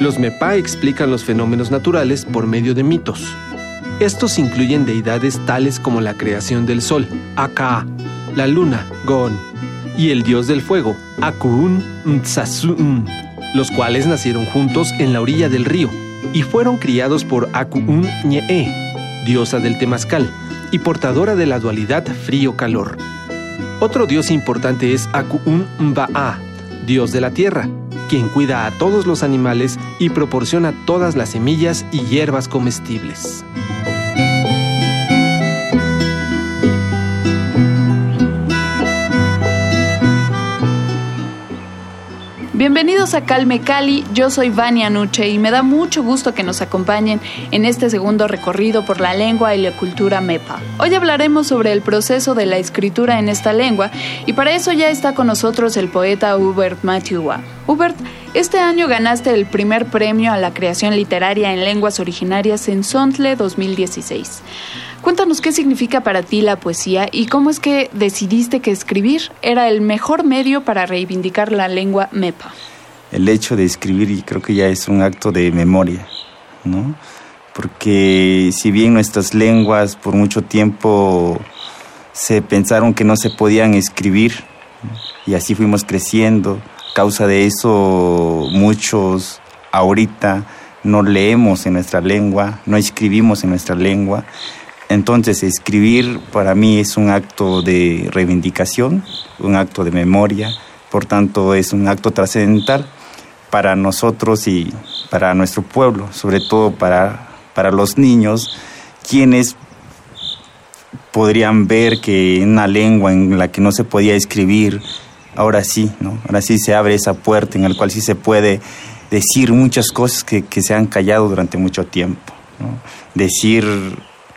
Los MEPA explican los fenómenos naturales por medio de mitos. Estos incluyen deidades tales como la creación del sol, Aka, la luna, Gon, y el dios del fuego, Akun Mtsasun, los cuales nacieron juntos en la orilla del río y fueron criados por Akun Ñe, diosa del temazcal y portadora de la dualidad frío-calor. Otro dios importante es Akun Mbaa, dios de la tierra, quien cuida a todos los animales y proporciona todas las semillas y hierbas comestibles. Bienvenidos a Calme Cali, yo soy Vania Nuche y me da mucho gusto que nos acompañen en este segundo recorrido por la lengua y la cultura MEPA. Hoy hablaremos sobre el proceso de la escritura en esta lengua y para eso ya está con nosotros el poeta Hubert Mathiua. Hubert, este año ganaste el primer premio a la creación literaria en lenguas originarias en Sontle 2016. Cuéntanos qué significa para ti la poesía y cómo es que decidiste que escribir era el mejor medio para reivindicar la lengua MEPA. el hecho de escribir creo que ya es un acto de memoria, ¿no? Porque si bien nuestras lenguas por mucho tiempo se pensaron que no se podían escribir y así fuimos creciendo, causa de eso muchos ahorita no leemos en nuestra lengua, no escribimos en nuestra lengua. Entonces escribir para mí es un acto de reivindicación, un acto de memoria, por tanto es un acto trascendental para nosotros y para nuestro pueblo, sobre todo para, para los niños, quienes podrían ver que en una lengua en la que no se podía escribir, ahora sí, ¿no? Ahora sí se abre esa puerta en la cual sí se puede decir muchas cosas que, que se han callado durante mucho tiempo, ¿no? Decir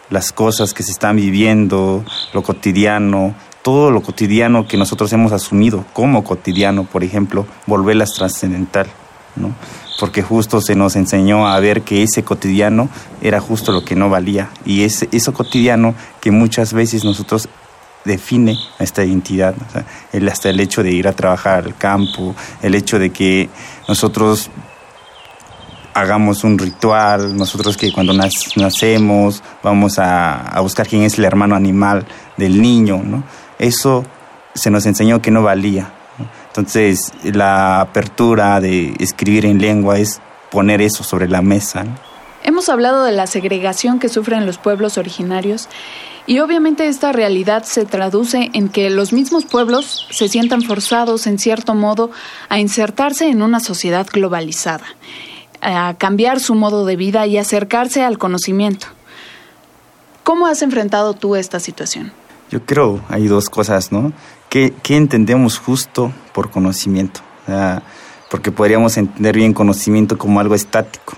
las cosas que se están viviendo, lo cotidiano, todo lo cotidiano que nosotros hemos asumido como cotidiano, por ejemplo, volverlas trascendental, ¿no? Porque justo se nos enseñó a ver que ese cotidiano era justo lo que no valía y es eso cotidiano que muchas veces nosotros define nuestra identidad, el, hasta el hecho de ir a trabajar al campo, el hecho de que nosotros hagamos un ritual, nosotros que cuando nacemos vamos a, buscar quién es el hermano animal del niño, ¿no? Eso se nos enseñó que no valía. Entonces, la apertura de escribir en lengua es poner eso sobre la mesa. Hemos hablado de la segregación que sufren los pueblos originarios y obviamente esta realidad se traduce en que los mismos pueblos se sientan forzados en cierto modo a insertarse en una sociedad globalizada, a cambiar su modo de vida y acercarse al conocimiento. ¿Cómo has enfrentado tú esta situación? Yo creo hay dos cosas, ¿no? ¿Qué, entendemos justo por conocimiento? Porque podríamos entender bien conocimiento como algo estático,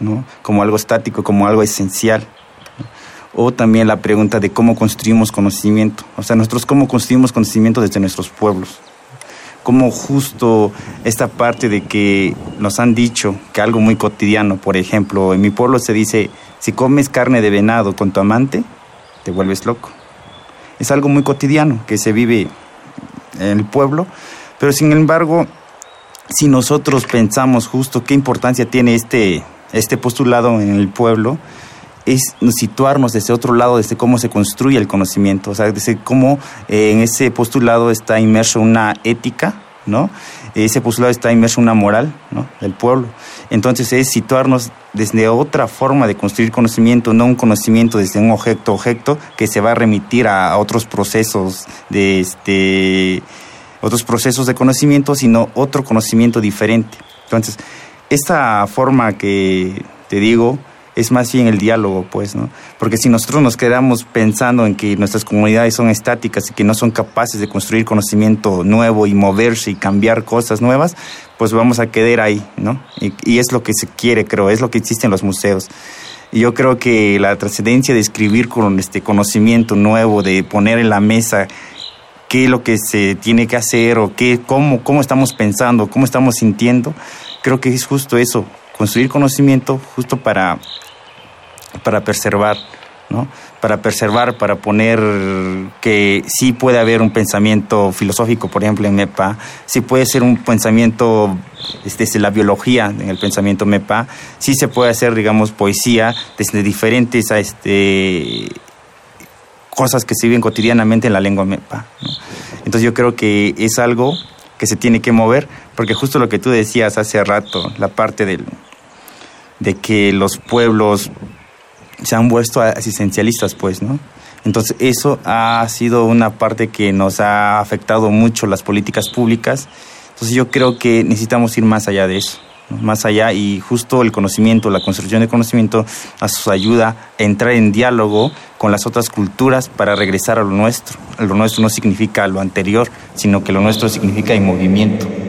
¿no? Como algo estático, como algo esencial. O también la pregunta de cómo construimos conocimiento. O sea, nosotros cómo construimos conocimiento desde nuestros pueblos. Como justo esta parte de que nos han dicho que algo muy cotidiano, por ejemplo, en mi pueblo se dice, si comes carne de venado con tu amante, te vuelves loco es algo muy cotidiano que se vive en el pueblo, pero sin embargo, si nosotros pensamos justo qué importancia tiene este, este postulado en el pueblo, es situarnos desde otro lado, desde cómo se construye el conocimiento, o sea, desde cómo eh, en ese postulado está inmerso una ética, ¿no? Ese postulado está inmerso una moral, ¿no? Del pueblo. Entonces es situarnos desde otra forma de construir conocimiento, no un conocimiento desde un objeto objeto que se va a remitir a, a otros procesos de este otros procesos de conocimiento, sino otro conocimiento diferente. Entonces, esta forma que te digo es más bien el diálogo, pues, ¿no? Porque si nosotros nos quedamos pensando en que nuestras comunidades son estáticas y que no son capaces de construir conocimiento nuevo y moverse y cambiar cosas nuevas, pues vamos a quedar ahí, ¿no? Y, es lo que se quiere, creo, es lo que existe en los museos. Y yo creo que la trascendencia de escribir con este conocimiento nuevo, de poner en la mesa qué es lo que se tiene que hacer o qué, cómo, cómo estamos pensando, cómo estamos sintiendo, creo que es justo eso, construir conocimiento justo para, para preservar, ¿no? Para preservar, para poner que sí puede haber un pensamiento filosófico, por ejemplo, en MEPA, sí puede ser un pensamiento este, desde la biología, en el pensamiento MEPA, sí se puede hacer, digamos, poesía desde diferentes este, cosas que se viven cotidianamente en la lengua MEPA. Entonces yo creo que es algo que se tiene que mover, porque justo lo que tú decías hace rato, la parte del, de que los pueblos se han vuelto asistencialistas, pues, ¿no? Entonces eso ha sido una parte que nos ha afectado mucho las políticas públicas. Entonces yo creo que necesitamos ir más allá de eso, más allá y justo el conocimiento, la construcción de conocimiento nos ayuda a entrar en diálogo con las otras culturas para regresar a lo nuestro. Lo nuestro no significa lo anterior, sino que lo nuestro significa en movimiento.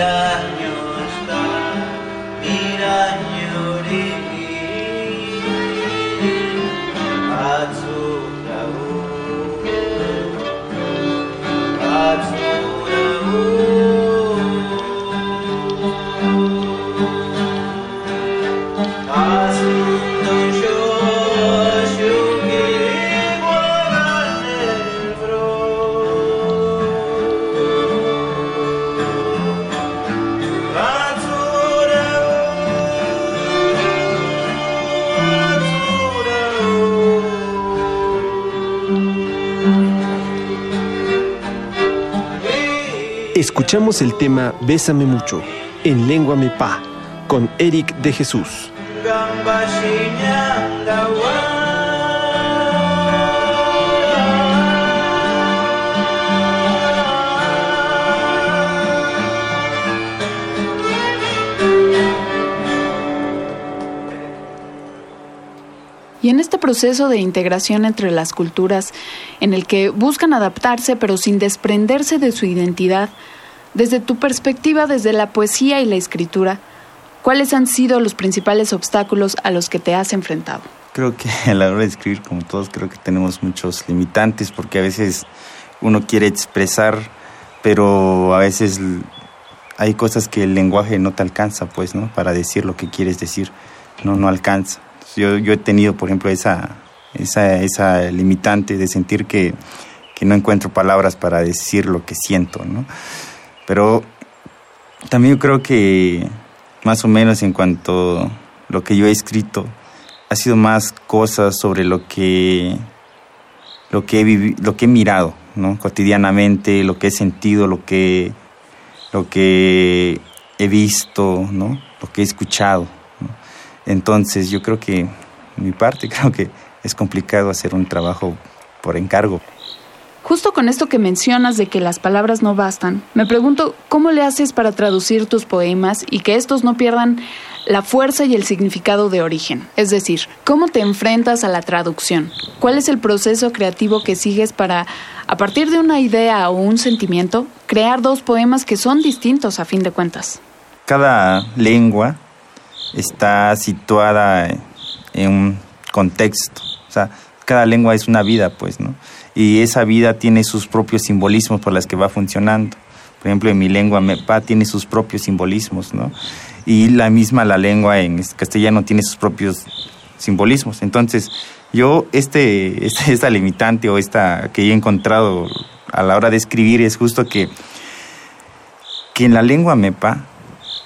yeah. Escuchamos el tema Bésame mucho en lengua mepa con Eric de Jesús. Y en este proceso de integración entre las culturas, en el que buscan adaptarse pero sin desprenderse de su identidad, desde tu perspectiva, desde la poesía y la escritura, ¿cuáles han sido los principales obstáculos a los que te has enfrentado? Creo que a la hora de escribir, como todos, creo que tenemos muchos limitantes porque a veces uno quiere expresar, pero a veces hay cosas que el lenguaje no te alcanza, pues, ¿no? Para decir lo que quieres decir, no, no alcanza. Yo, yo he tenido, por ejemplo, esa, esa, esa limitante de sentir que, que no encuentro palabras para decir lo que siento, ¿no? Pero también creo que más o menos en cuanto a lo que yo he escrito, ha sido más cosas sobre lo que, lo que, he, lo que he mirado ¿no? cotidianamente, lo que he sentido, lo que, lo que he visto, ¿no? lo que he escuchado. Entonces yo creo que, mi parte, creo que es complicado hacer un trabajo por encargo. Justo con esto que mencionas de que las palabras no bastan, me pregunto cómo le haces para traducir tus poemas y que estos no pierdan la fuerza y el significado de origen. Es decir, ¿cómo te enfrentas a la traducción? ¿Cuál es el proceso creativo que sigues para, a partir de una idea o un sentimiento, crear dos poemas que son distintos a fin de cuentas? Cada lengua está situada en un contexto. O sea, cada lengua es una vida, pues, ¿no? Y esa vida tiene sus propios simbolismos por las que va funcionando. Por ejemplo, en mi lengua mepa tiene sus propios simbolismos, ¿no? Y la misma la lengua en castellano tiene sus propios simbolismos. Entonces, yo este, este, esta limitante o esta que he encontrado a la hora de escribir es justo que, que en la lengua mepa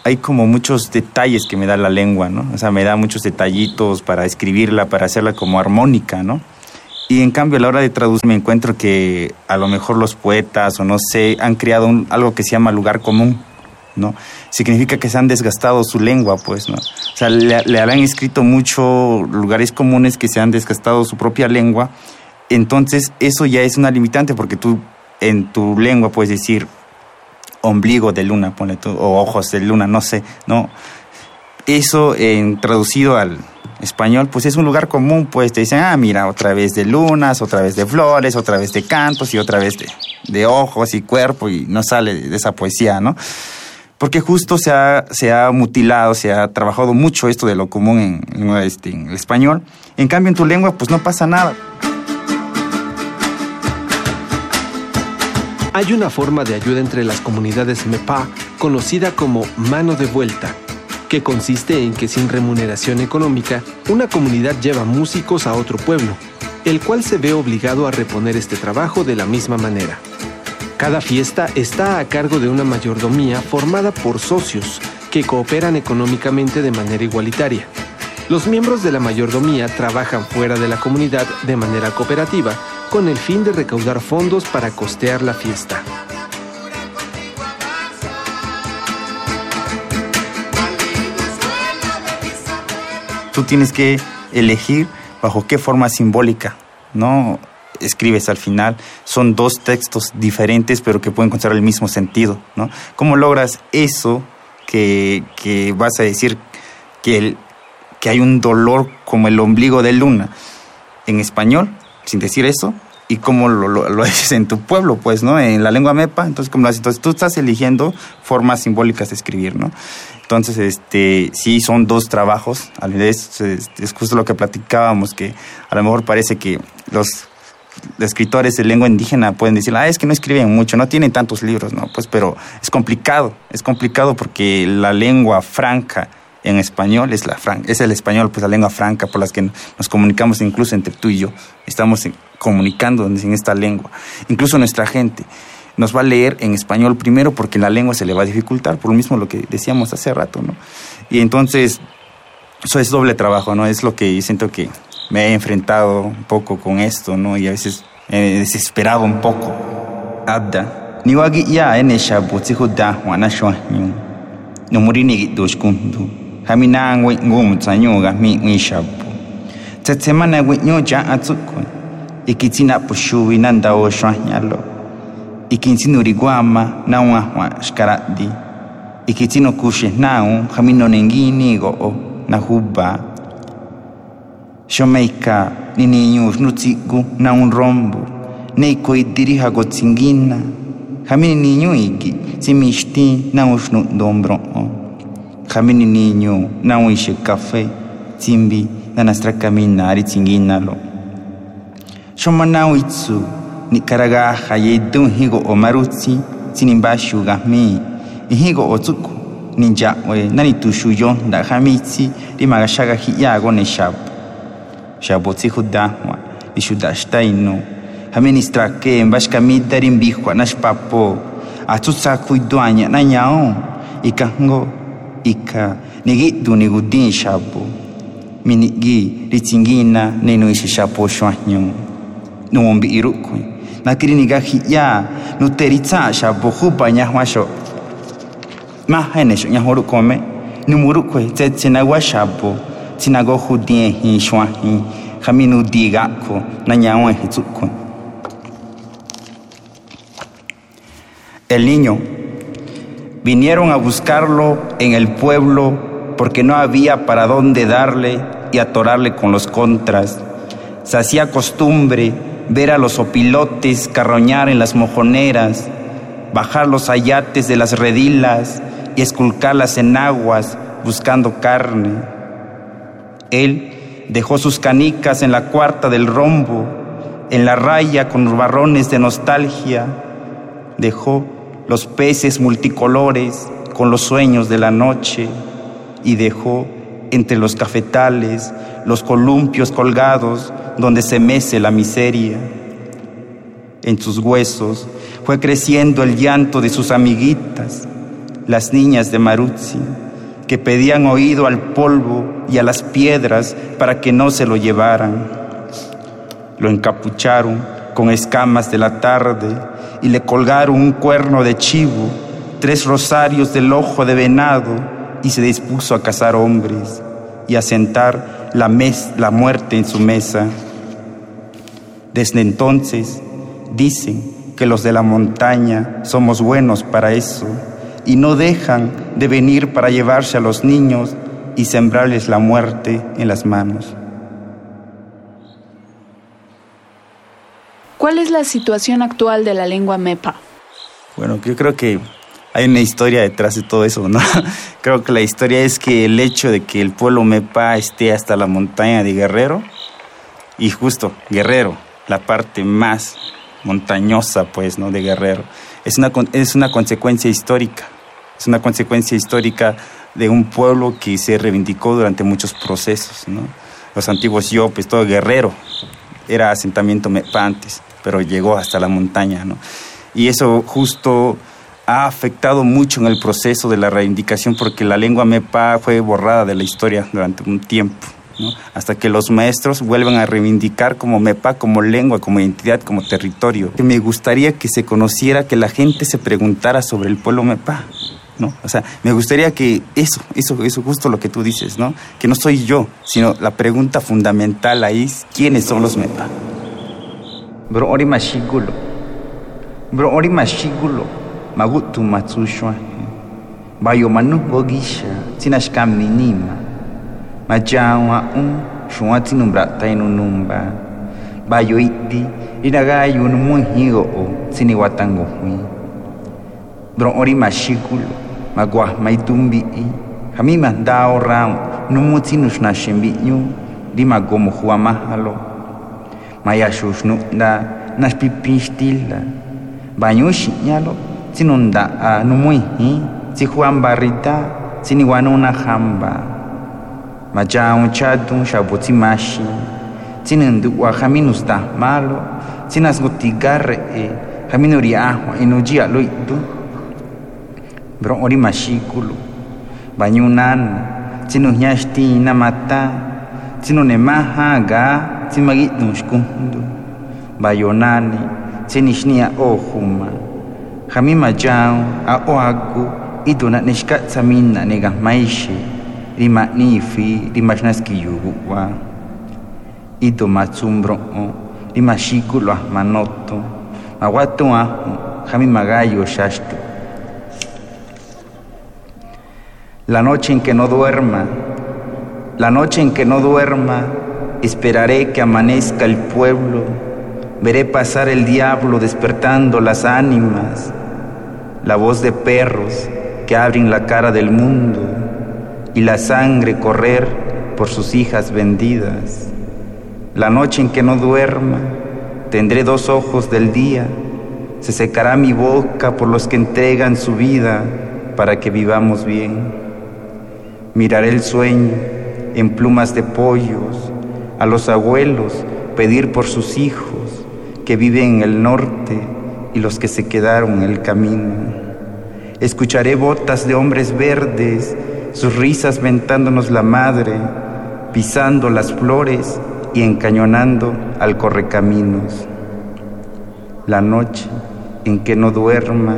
hay como muchos detalles que me da la lengua, ¿no? O sea, me da muchos detallitos para escribirla, para hacerla como armónica, ¿no? Y en cambio a la hora de traducir me encuentro que a lo mejor los poetas o no sé han creado algo que se llama lugar común, ¿no? Significa que se han desgastado su lengua, pues, ¿no? O sea, le, le han escrito mucho lugares comunes que se han desgastado su propia lengua. Entonces eso ya es una limitante porque tú en tu lengua puedes decir ombligo de luna, ponle tú, o ojos de luna, no sé, ¿no? Eso traducido al, español, pues es un lugar común, pues te dicen, ah, mira, otra vez de lunas, otra vez de flores, otra vez de cantos y otra vez de, de ojos y cuerpo y no sale de esa poesía, ¿no? Porque justo se ha, se ha mutilado, se ha trabajado mucho esto de lo común en, en, este, el español. En cambio, en tu lengua, pues no pasa nada. Hay una forma de ayuda entre las comunidades MEPA conocida como mano de vuelta que consiste en que sin remuneración económica, una comunidad lleva músicos a otro pueblo, el cual se ve obligado a reponer este trabajo de la misma manera. Cada fiesta está a cargo de una mayordomía formada por socios que cooperan económicamente de manera igualitaria. Los miembros de la mayordomía trabajan fuera de la comunidad de manera cooperativa con el fin de recaudar fondos para costear la fiesta. Tú tienes que elegir bajo qué forma simbólica, ¿no? Escribes al final. Son dos textos diferentes, pero que pueden encontrar el mismo sentido, ¿no? ¿Cómo logras eso que, que vas a decir que, el, que hay un dolor como el ombligo de luna en español, sin decir eso? y cómo lo, lo, lo, dices en tu pueblo, pues, ¿no? En la lengua mepa, entonces, ¿cómo lo haces? Entonces, tú estás eligiendo formas simbólicas de escribir, ¿no? Entonces, este, sí, son dos trabajos. Es, es, es justo lo que platicábamos, que a lo mejor parece que los escritores de lengua indígena pueden decir, ah, es que no escriben mucho, no tienen tantos libros, ¿no? Pues, pero es complicado, es complicado porque la lengua franca en español es, la fran es el español, pues la lengua franca por las que nos comunicamos incluso entre tú y yo, estamos comunicando en esta lengua, incluso nuestra gente nos va a leer en español primero porque la lengua se le va a dificultar, por lo mismo lo que decíamos hace rato, ¿no? Y entonces, eso es doble trabajo, ¿no? Es lo que siento que me he enfrentado un poco con esto, ¿no? Y a veces he desesperado un poco. Abda, ni wagi ya ene shabu tsihu da wana shwa nyu no muri ni dos kundu hami na ngwe ngum tsanyu ga mi ngwi shabu tsetsema na ngwe nyo ja atsuko ikitina pushuwi na ndao shwa ikitino riguama naunahua xkara'di ikitino kuxejnaun jaminonenguinigo'o najuba xomejka niniñuu xnutsik'u naun rombo neikoitiri jakotsinguina jami igi iki simixti naun xnu'ndon bro'o jami niniñuu naun kafe tsimbi na nastra caminar itsinguínalo xomanau itsu nikaraga hayedu higo omarutsi sinimba shugami higo otsuku ninja we nani tushu tushuyo nda hamitsi rimagashaga hiyago ne shabo shabo tsihudahwa ishudashtaino haministrake mbashkamita rimbihwa nashpapo atsutsakuidoaña nañao ikango ika nigidu nigudin shabo minigi ritsingina nenuishi shapo shwaño nuombi irukue nakiri nigahi ya nuteritsa shapo hupa nyahwasho ma henesho nyahoru kome numurukwe tsetsina wa shapo tinago hudien hi shwahi haminu digako na nyawe hitsukwe el niño. Vinieron a buscarlo en el pueblo porque no había para dónde darle y atorarle con los contras. Se hacía costumbre ver a los opilotes carroñar en las mojoneras, bajar los ayates de las redilas y esculcarlas en aguas buscando carne. Él dejó sus canicas en la cuarta del rombo, en la raya con barrones de nostalgia. Dejó los peces multicolores con los sueños de la noche y dejó entre los cafetales los columpios colgados donde se mece la miseria. En sus huesos fue creciendo el llanto de sus amiguitas, las niñas de Maruzzi, que pedían oído al polvo y a las piedras para que no se lo llevaran. Lo encapucharon con escamas de la tarde y le colgaron un cuerno de chivo, tres rosarios del ojo de venado y se dispuso a cazar hombres y a sentar la, mes, la muerte en su mesa. Desde entonces dicen que los de la montaña somos buenos para eso y no dejan de venir para llevarse a los niños y sembrarles la muerte en las manos. ¿Cuál es la situación actual de la lengua MEPA? Bueno, yo creo que hay una historia detrás de todo eso, ¿no? Creo que la historia es que el hecho de que el pueblo Mepa esté hasta la montaña de Guerrero, y justo Guerrero, la parte más montañosa, pues, ¿no? De Guerrero, es una, es una consecuencia histórica, es una consecuencia histórica de un pueblo que se reivindicó durante muchos procesos, ¿no? Los antiguos yopes, todo Guerrero, era asentamiento Mepa antes, pero llegó hasta la montaña, ¿no? Y eso justo ha afectado mucho en el proceso de la reivindicación porque la lengua mepa fue borrada de la historia durante un tiempo, ¿no? hasta que los maestros vuelvan a reivindicar como mepa, como lengua, como identidad, como territorio. Me gustaría que se conociera, que la gente se preguntara sobre el pueblo mepa. ¿no? O sea, me gustaría que eso, eso, eso, justo lo que tú dices, ¿no? Que no soy yo, sino la pregunta fundamental ahí es quiénes son los mepa. Bro, ori. Bro, ori. magutu matsushwa. Mbayo manungogisha tsinashkam ninima majawa un xuwa tsinumbra'tainu numba. Mbayo i'ti rinagayunu mujigo'o tsiniwatangowi ndro'o ri maxículo makuajma itumbi'i jamí majnda ahorra'o numu tsinuxnaxembi'ñu ri makomojuamájalo mayaxuxnu'nda naxpipín xtila mbañu xi'ñalo sinunda a ah, numui hi? Si juan barrita si ni guano una jamba. Macha un chatun shabuti mashi si nendu guajaminus da malo. Si xapu tsimaxi tsinandu'ua jaminustahmalo tsinasgutika re'e jaminuriahua lo i'tu bro ori mashikulu bañunan si maxikulu nyashti na mata si nu ne mahaga si tsimagi'tun xkujndu bayonani si nishnia tsinixnia ojuma Jami mayao a oagu iduna nishka tsamina nega maishi rima nifi rima yuguwa ido matsumbro rima shikulo ahmanoto awatu ahu jami magayo shashtu. La noche en que no duerma la noche en que no duerma esperaré que amanezca el pueblo. Veré pasar el diablo despertando las ánimas la voz de perros que abren la cara del mundo y la sangre correr por sus hijas vendidas. La noche en que no duerma, tendré dos ojos del día, se secará mi boca por los que entregan su vida para que vivamos bien. Miraré el sueño en plumas de pollos, a los abuelos pedir por sus hijos que viven en el norte y los que se quedaron en el camino. Escucharé botas de hombres verdes, sus risas ventándonos la madre, pisando las flores y encañonando al correcaminos. La noche en que no duerma,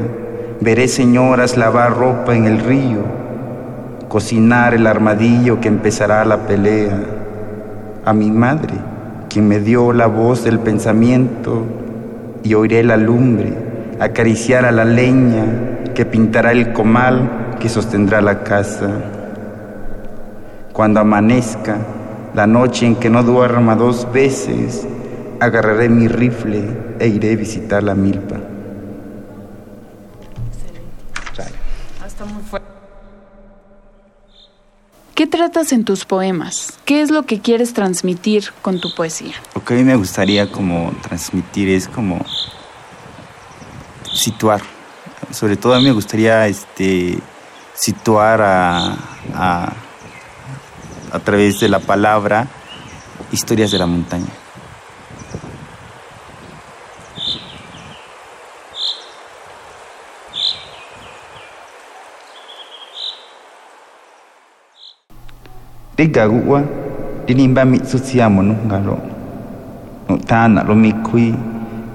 veré señoras lavar ropa en el río, cocinar el armadillo que empezará la pelea. A mi madre, quien me dio la voz del pensamiento, y oiré la lumbre acariciar a la leña que pintará el comal que sostendrá la casa. Cuando amanezca, la noche en que no duerma dos veces, agarraré mi rifle e iré a visitar la milpa. ¿Qué tratas en tus poemas? ¿Qué es lo que quieres transmitir con tu poesía? Lo que a mí me gustaría como transmitir es como situar. Sobre todo a mí me gustaría este, situar a, a, a través de la palabra historias de la montaña. tikagu'wa rilimba mitsutsi'amono nkalo nu'ta'ana'lo mikui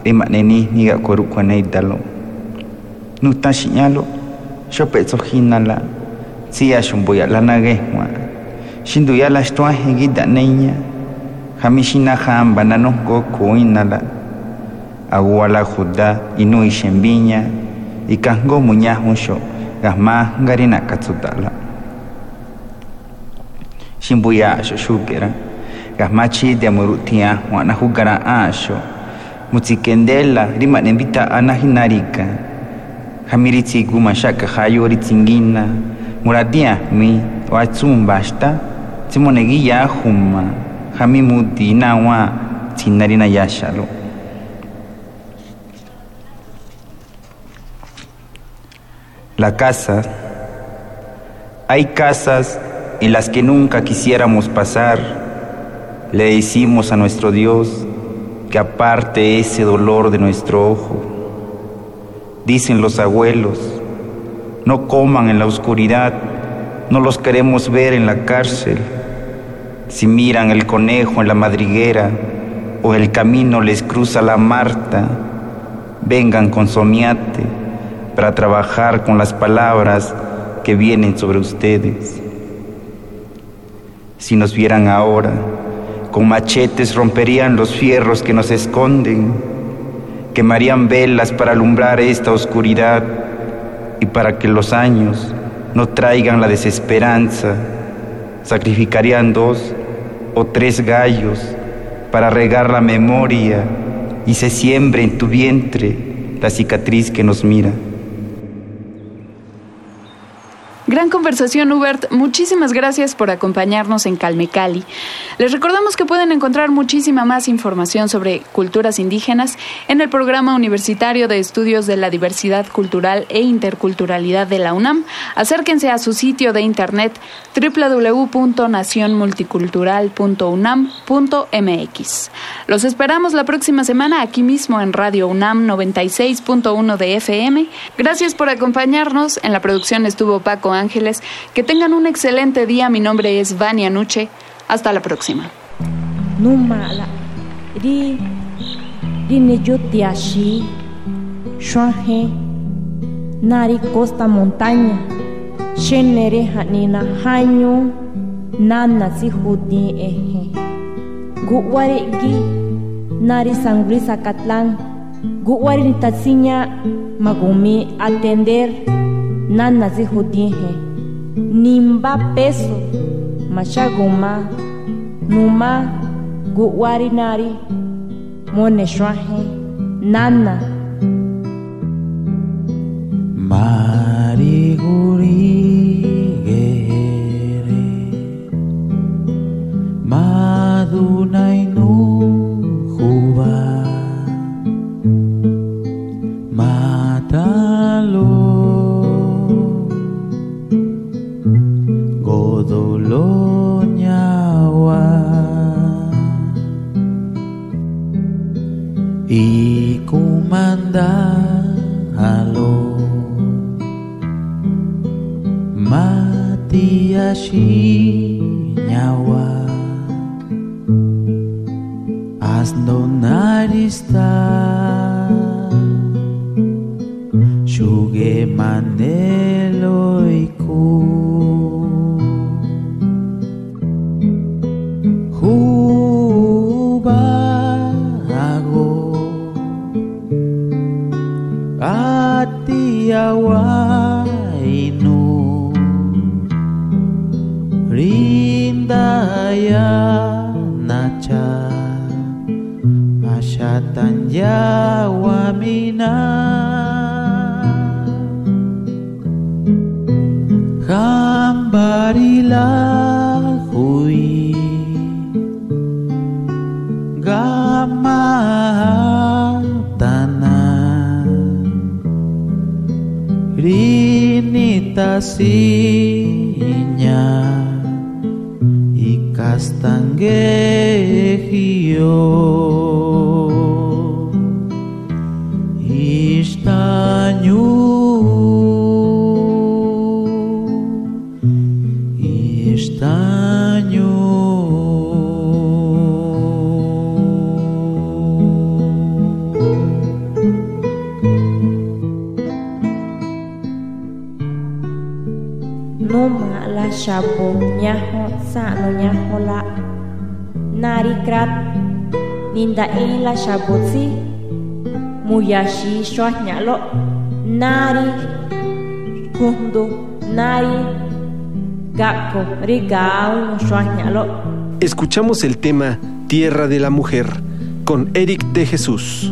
ri ma'nenijnika'ko ruk'wa nejtalo nu'taxi'ñalo xope'tsojínala tsi'a xomboya'la nakejwa xinduya'la xtuajen kita'neiña ja mixinajanpa nanojkokóinala aguala juta inúi xembiña ikajnko muñajunxo kajmájnka ri na'katsuta'la Shimbuya asho shukera, gasmachi de amurutia, wana jugara asho. Mutsikendela, rima nembita anahinarika. Hamiritsi guma shaka hayo ritsinggina. Muradia mi watsumba Timonegi ya huma. Hamimuti nawa tsinarina yashalo. La casa. Hay casas en las que nunca quisiéramos pasar. Le decimos a nuestro Dios, que aparte ese dolor de nuestro ojo. Dicen los abuelos, no coman en la oscuridad, no los queremos ver en la cárcel. Si miran el conejo en la madriguera o el camino les cruza la Marta, vengan con somiate para trabajar con las palabras que vienen sobre ustedes. Si nos vieran ahora, con machetes romperían los fierros que nos esconden, quemarían velas para alumbrar esta oscuridad y para que los años no traigan la desesperanza, sacrificarían dos o tres gallos para regar la memoria y se siembre en tu vientre la cicatriz que nos mira. Gran conversación, Hubert. Muchísimas gracias por acompañarnos en Calme Cali. Les recordamos que pueden encontrar muchísima más información sobre culturas indígenas en el Programa Universitario de Estudios de la Diversidad Cultural e Interculturalidad de la UNAM. Acérquense a su sitio de internet www.nacionmulticultural.unam.mx. Los esperamos la próxima semana aquí mismo en Radio UNAM 96.1 de FM. Gracias por acompañarnos. En la producción estuvo Paco Ángeles. Que tengan un excelente día. Mi nombre es Vania Nuche. Hasta la próxima. Nari costa montaña shenere hanina hanyo nana si judi eje guwari gi nari sangri Zacatlán guwari nitasiña magumi atender nana zihudinhe nimba peso machaguma numa guwarinari moneshwahe nana. Marigurigere madunai Jawa mina Kambarila hui Gama tanah Rinitasinya Ikas tanggehio numa la shabo nyaho sa no nyaho la nari krat ninda i la shabo si muyashi shwa nyalo nari kundo nari gakko rigao no shwa nyalo Escuchamos el tema Tierra de la Mujer con Eric de Jesús.